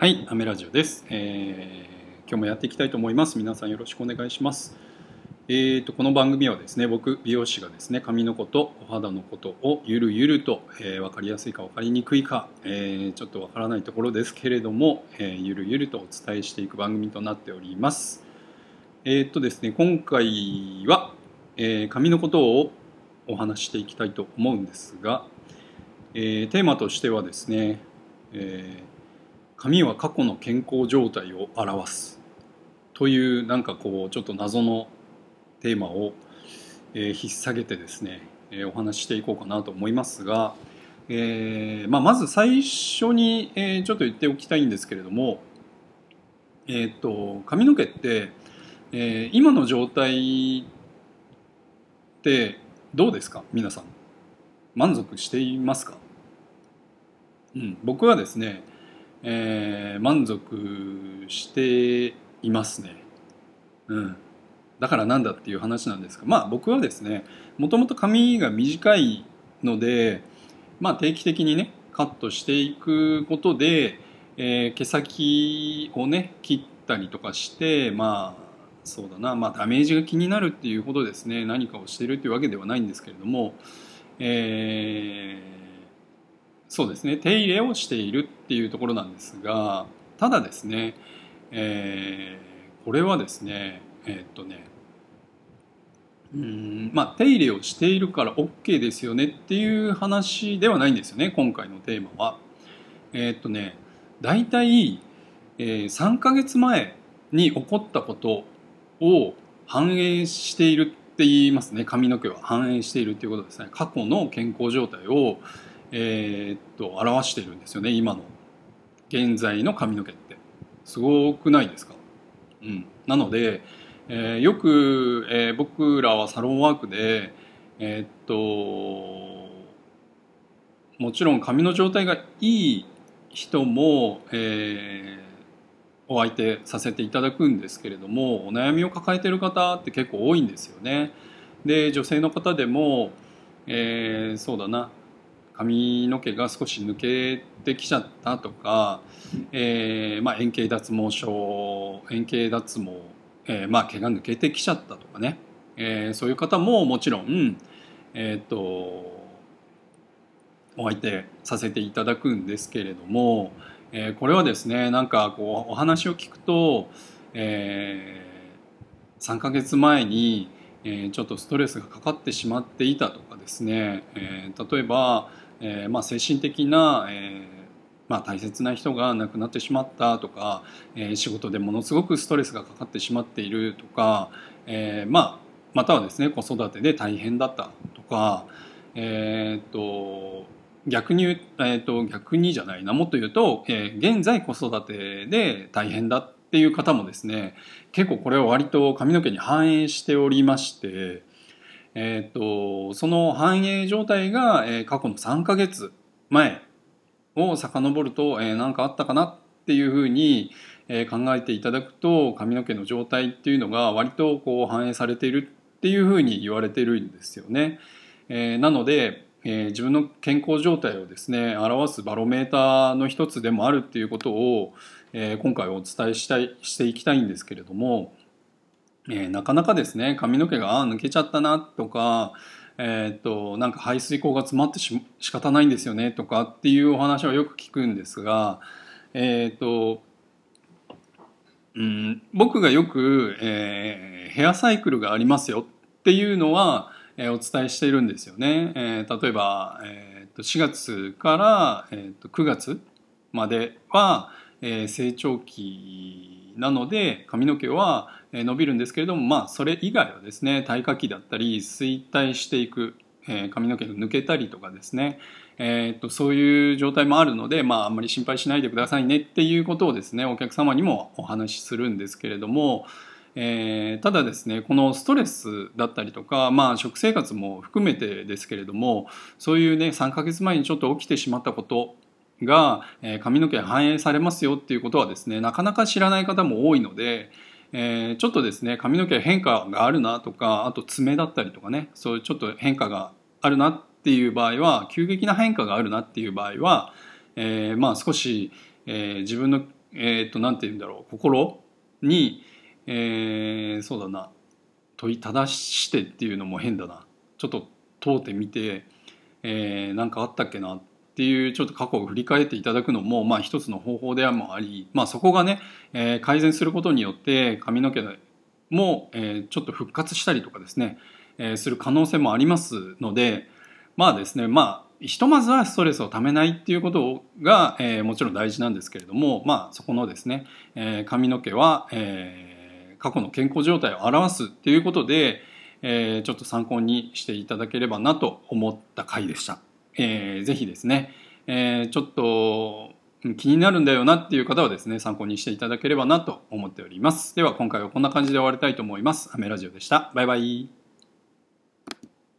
はい、アメラジオです、えー、今日もやっていきたいと思います。皆さんよろしくお願いします。えーと、この番組はですね、僕、美容師がですね、髪のこと、お肌のことをゆるゆると、えー、分かりやすいか分かりにくいか、えー、ちょっと分からないところですけれども、えー、ゆるゆるとお伝えしていく番組となっております。えーとですね、今回は、えー、髪のことをお話していきたいと思うんですが、えー、テーマとしてはですね、えー髪は過去の健康状態を表す。というなんかこうちょっと謎のテーマを、えー、引っ提げてですね、えー、お話ししていこうかなと思いますが、えーまあ、まず最初に、えー、ちょっと言っておきたいんですけれども、えー、っと髪の毛って、えー、今の状態ってどうですか？皆さん。満足していますか、うん、僕はですねえー、満足していますね。うん。だからなんだっていう話なんですが、まあ僕はですね、もともと髪が短いので、まあ定期的にね、カットしていくことで、えー、毛先をね、切ったりとかして、まあ、そうだな、まあダメージが気になるっていうほどですね、何かをしているっていうわけではないんですけれども、えーそうですね。手入れをしているっていうところなんですがただですね、えー、これはですねえー、っとねうんまあ手入れをしているから OK ですよねっていう話ではないんですよね今回のテーマは。えー、っとね大体、えー、3ヶ月前に起こったことを反映しているって言いますね。髪の毛は反映しているっていうことですね。過去の健康状態をえー、っと表してるんですよね今の。現在の髪の毛って。すごくないですか、うん、なので、えー、よく、えー、僕らはサロンワークでえ、っともちろん髪の状態がいい人も、えー、お相手させていただくんですけれどもお悩みを抱えてる方って結構多いんですよね。で女性の方でも、えー、そうだな。髪の毛が少し抜けてきちゃったとか、えーまあ、円形脱毛症円形脱毛、えーまあ、毛が抜けてきちゃったとかね、えー、そういう方ももちろん、えーと、お相手させていただくんですけれども、えー、これはですねなんかこうお話を聞くと、えー、3ヶ月前に、え、ちょっとストレスがかかってしまっていたとかですね、えー、例えばえーまあ、精神的な、えーまあ、大切な人が亡くなってしまったとか、えー、仕事でものすごくストレスがかかってしまっているとか、えーまあ、またはですね子育てで大変だったとか、えー、っと逆に、えー、と逆にじゃないなもっと言うと、えー、現在子育てで大変だっていう方もですね結構これは割と髪の毛に反映しておりましてえーと、その繁栄状態が、えー、過去の3ヶ月前を遡ると何、えー、かあったかなっていうふうに、えー、考えていただくと髪の毛の状態っていうのが割とこう反映されているっていうふうに言われてるんですよね。えー、なので、えー、自分の健康状態をですね表すバロメーターの一つでもあるっていうことを、えー、今回お伝えしたいしていきたいんですけれども、えー、なかなかですね髪の毛が抜けちゃったなとか、えー、っとなんか排水口が詰まってし仕方ないんですよねとかっていうお話はよく聞くんですが、えー、っとうん、僕がよく、えー、ヘアサイクルがありますよっていうのは、えー、お伝えしているんですよね。えー、例えば、えー、と4月から、えー、と9月までは、えー、成長期なので髪の毛は伸びるんですけれども、まあ、それ以外はですね耐火期だったり衰退していく、えー、髪の毛が抜けたりとかですね、えー、っとそういう状態もあるので、まあ、あんまり心配しないでくださいねっていうことをですねお客様にもお話しするんですけれども、えー、ただですねこのストレスだったりとか、まあ、食生活も含めてですけれどもそういうね3ヶ月前にちょっと起きてしまったことが、え、髪の毛反映されますよっていうことはですねなかなか知らない方も多いので、えー、ちょっとですね髪の毛変化があるなとかあと爪だったりとかねそういうちょっと変化があるなっていう場合は急激な変化があるなっていう場合は、えー、まあ少し、えー、自分のえっ、と何て言うんだろう心に、え、そうだな問いただしてっていうのも変だな。ちょっと問うてみて、えー、かあったっけなってっていうちょっと過去を振り返っていただくのもまあ一つの方法でもあり、まあ、そこがね、えー、改善することによって髪の毛も、えー、ちょっと復活したりとかですね、えー、する可能性もありますのでまあですねまあひとまずはストレスをためないっていうことが、えー、もちろん大事なんですけれどもまあそこのですね、えー、髪の毛は、えー、過去の健康状態を表すっていうことで、えー、ちょっと参考にしていただければなと思った回でした。えー、ぜひですね、えー、ちょっと気になるんだよなっていう方はですね参考にしていただければなと思っております。では今回はこんな感じで終わりたいと思います。アメラジオでした。バイバイ。